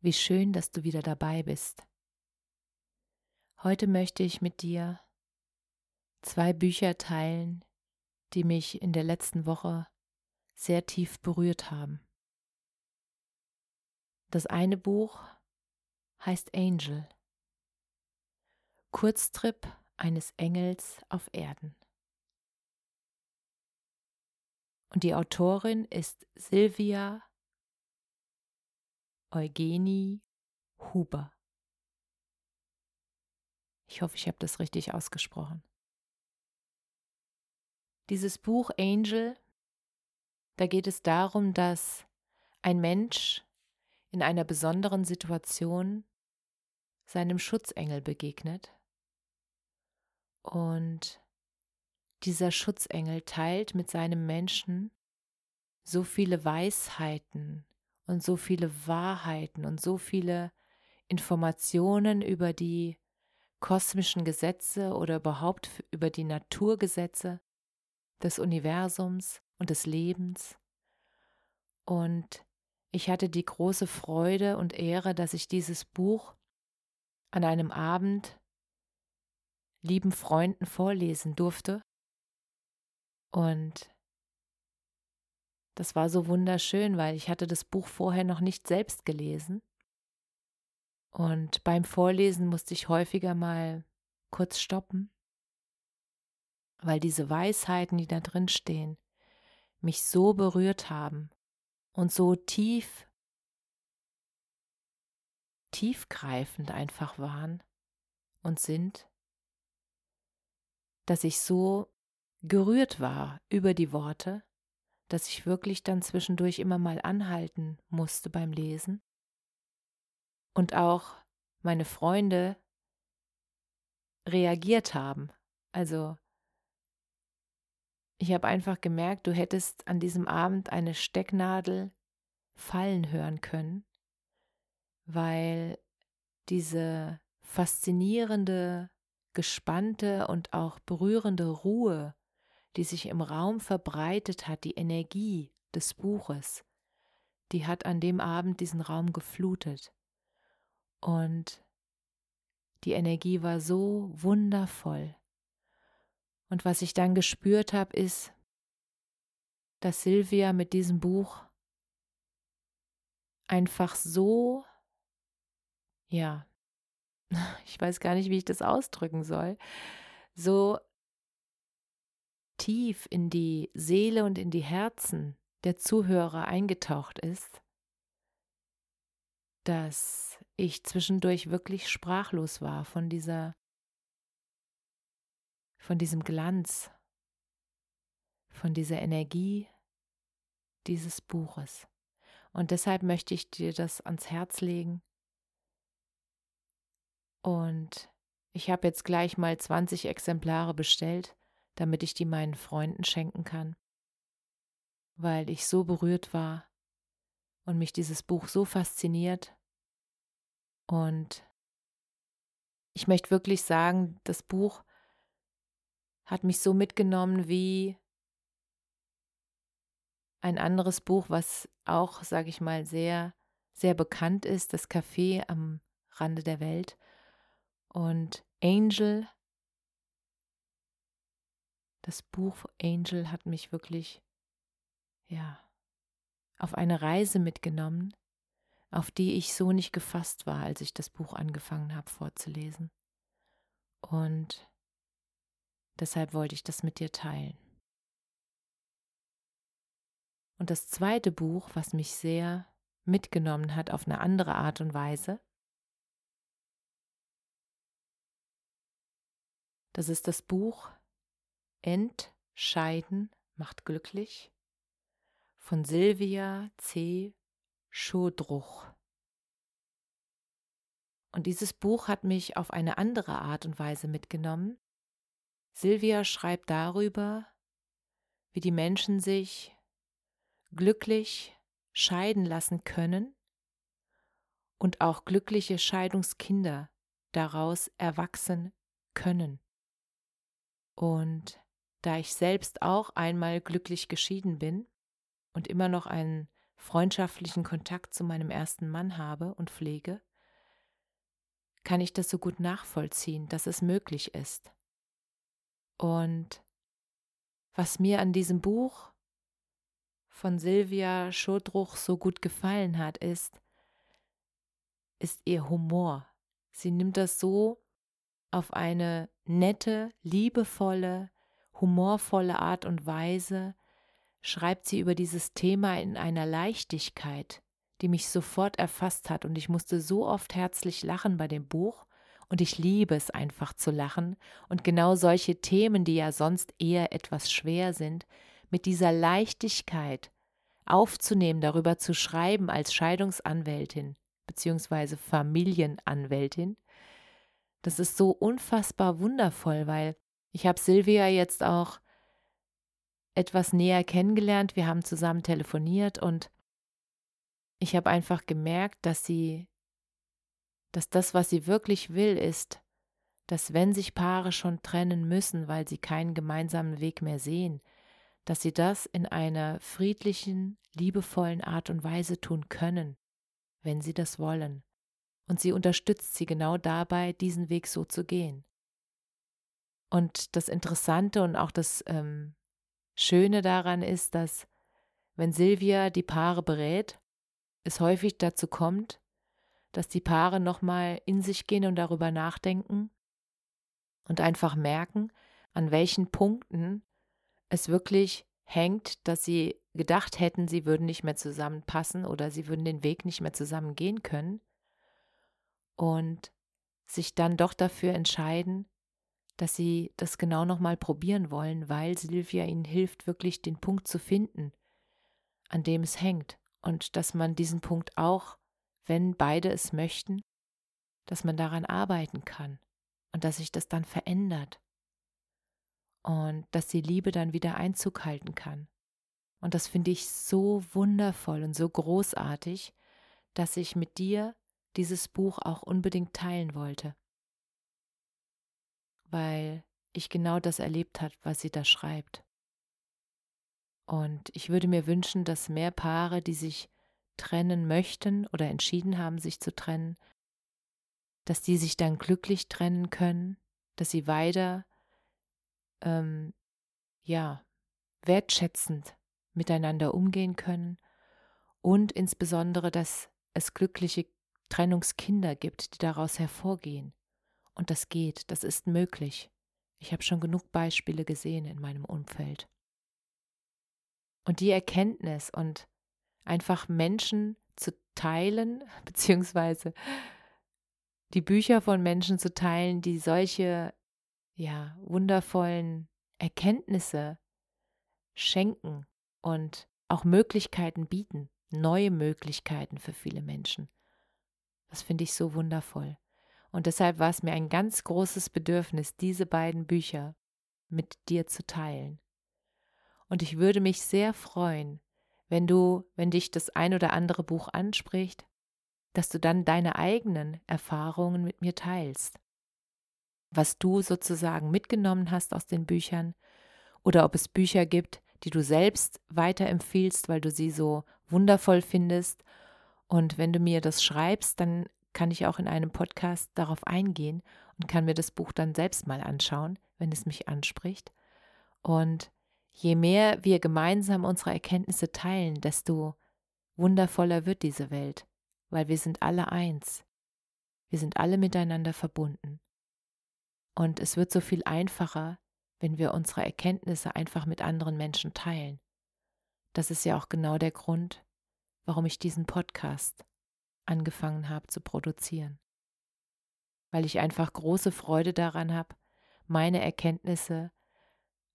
Wie schön, dass du wieder dabei bist. Heute möchte ich mit dir zwei Bücher teilen, die mich in der letzten Woche sehr tief berührt haben. Das eine Buch heißt Angel, Kurztrip eines Engels auf Erden. Und die Autorin ist Sylvia Eugenie Huber. Ich hoffe, ich habe das richtig ausgesprochen. Dieses Buch Angel, da geht es darum, dass ein Mensch in einer besonderen Situation seinem Schutzengel begegnet und dieser Schutzengel teilt mit seinem Menschen so viele Weisheiten und so viele Wahrheiten und so viele Informationen über die kosmischen Gesetze oder überhaupt über die Naturgesetze des Universums und des Lebens. Und ich hatte die große Freude und Ehre, dass ich dieses Buch an einem Abend lieben Freunden vorlesen durfte. Und das war so wunderschön, weil ich hatte das Buch vorher noch nicht selbst gelesen. Und beim Vorlesen musste ich häufiger mal kurz stoppen, weil diese Weisheiten, die da drin stehen, mich so berührt haben und so tief, tiefgreifend einfach waren und sind, dass ich so gerührt war über die Worte dass ich wirklich dann zwischendurch immer mal anhalten musste beim Lesen. Und auch meine Freunde reagiert haben. Also ich habe einfach gemerkt, du hättest an diesem Abend eine Stecknadel fallen hören können, weil diese faszinierende, gespannte und auch berührende Ruhe, die sich im Raum verbreitet hat, die Energie des Buches, die hat an dem Abend diesen Raum geflutet. Und die Energie war so wundervoll. Und was ich dann gespürt habe, ist, dass Silvia mit diesem Buch einfach so, ja, ich weiß gar nicht, wie ich das ausdrücken soll, so tief in die Seele und in die Herzen der Zuhörer eingetaucht ist, dass ich zwischendurch wirklich sprachlos war von dieser von diesem Glanz, von dieser Energie dieses Buches. Und deshalb möchte ich dir das ans Herz legen. Und ich habe jetzt gleich mal 20 Exemplare bestellt damit ich die meinen Freunden schenken kann, weil ich so berührt war und mich dieses Buch so fasziniert. Und ich möchte wirklich sagen, das Buch hat mich so mitgenommen wie ein anderes Buch, was auch, sage ich mal, sehr, sehr bekannt ist, das Café am Rande der Welt. Und Angel das Buch Angel hat mich wirklich, ja, auf eine Reise mitgenommen, auf die ich so nicht gefasst war, als ich das Buch angefangen habe vorzulesen. Und deshalb wollte ich das mit dir teilen. Und das zweite Buch, was mich sehr mitgenommen hat auf eine andere Art und Weise, Das ist das Buch Entscheiden macht glücklich von Silvia C. Schodruch. Und dieses Buch hat mich auf eine andere Art und Weise mitgenommen. Silvia schreibt darüber, wie die Menschen sich glücklich scheiden lassen können und auch glückliche Scheidungskinder daraus erwachsen können. Und da ich selbst auch einmal glücklich geschieden bin und immer noch einen freundschaftlichen Kontakt zu meinem ersten Mann habe und pflege, kann ich das so gut nachvollziehen, dass es möglich ist. Und was mir an diesem Buch von Silvia Schodruch so gut gefallen hat, ist, ist ihr Humor. Sie nimmt das so auf eine nette, liebevolle, humorvolle Art und Weise, schreibt sie über dieses Thema in einer Leichtigkeit, die mich sofort erfasst hat und ich musste so oft herzlich lachen bei dem Buch und ich liebe es einfach zu lachen und genau solche Themen, die ja sonst eher etwas schwer sind, mit dieser Leichtigkeit aufzunehmen, darüber zu schreiben als Scheidungsanwältin bzw. Familienanwältin, das ist so unfassbar wundervoll, weil ich habe Silvia jetzt auch etwas näher kennengelernt, wir haben zusammen telefoniert und ich habe einfach gemerkt, dass sie, dass das, was sie wirklich will, ist, dass wenn sich Paare schon trennen müssen, weil sie keinen gemeinsamen Weg mehr sehen, dass sie das in einer friedlichen, liebevollen Art und Weise tun können, wenn sie das wollen. Und sie unterstützt sie genau dabei, diesen Weg so zu gehen. Und das Interessante und auch das ähm, Schöne daran ist, dass wenn Silvia die Paare berät, es häufig dazu kommt, dass die Paare nochmal in sich gehen und darüber nachdenken und einfach merken, an welchen Punkten es wirklich hängt, dass sie gedacht hätten, sie würden nicht mehr zusammenpassen oder sie würden den Weg nicht mehr zusammen gehen können und sich dann doch dafür entscheiden, dass sie das genau nochmal probieren wollen, weil Silvia ihnen hilft, wirklich den Punkt zu finden, an dem es hängt. Und dass man diesen Punkt auch, wenn beide es möchten, dass man daran arbeiten kann und dass sich das dann verändert. Und dass die Liebe dann wieder Einzug halten kann. Und das finde ich so wundervoll und so großartig, dass ich mit dir dieses Buch auch unbedingt teilen wollte, weil ich genau das erlebt habe, was sie da schreibt. Und ich würde mir wünschen, dass mehr Paare, die sich trennen möchten oder entschieden haben, sich zu trennen, dass die sich dann glücklich trennen können, dass sie weiter, ähm, ja, wertschätzend miteinander umgehen können und insbesondere, dass es glückliche Trennungskinder gibt, die daraus hervorgehen. Und das geht, das ist möglich. Ich habe schon genug Beispiele gesehen in meinem Umfeld. Und die Erkenntnis und einfach Menschen zu teilen, beziehungsweise die Bücher von Menschen zu teilen, die solche, ja, wundervollen Erkenntnisse schenken und auch Möglichkeiten bieten, neue Möglichkeiten für viele Menschen. Das finde ich so wundervoll. Und deshalb war es mir ein ganz großes Bedürfnis, diese beiden Bücher mit dir zu teilen. Und ich würde mich sehr freuen, wenn du, wenn dich das ein oder andere Buch anspricht, dass du dann deine eigenen Erfahrungen mit mir teilst. Was du sozusagen mitgenommen hast aus den Büchern oder ob es Bücher gibt, die du selbst weiterempfiehlst, weil du sie so wundervoll findest. Und wenn du mir das schreibst, dann kann ich auch in einem Podcast darauf eingehen und kann mir das Buch dann selbst mal anschauen, wenn es mich anspricht. Und Je mehr wir gemeinsam unsere Erkenntnisse teilen, desto wundervoller wird diese Welt, weil wir sind alle eins. Wir sind alle miteinander verbunden. Und es wird so viel einfacher, wenn wir unsere Erkenntnisse einfach mit anderen Menschen teilen. Das ist ja auch genau der Grund, warum ich diesen Podcast angefangen habe zu produzieren. Weil ich einfach große Freude daran habe, meine Erkenntnisse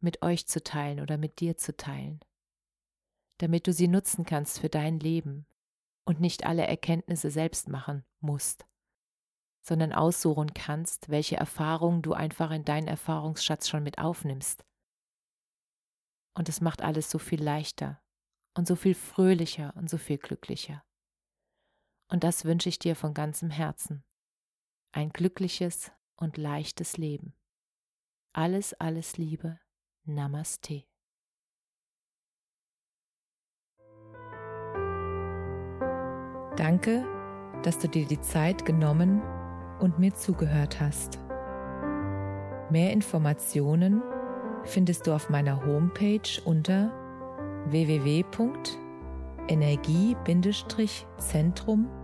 mit euch zu teilen oder mit dir zu teilen, damit du sie nutzen kannst für dein Leben und nicht alle Erkenntnisse selbst machen musst, sondern aussuchen kannst, welche Erfahrungen du einfach in deinen Erfahrungsschatz schon mit aufnimmst. Und es macht alles so viel leichter und so viel fröhlicher und so viel glücklicher. Und das wünsche ich dir von ganzem Herzen. Ein glückliches und leichtes Leben. Alles, alles Liebe. Namaste. Danke, dass du dir die Zeit genommen und mir zugehört hast. Mehr Informationen findest du auf meiner Homepage unter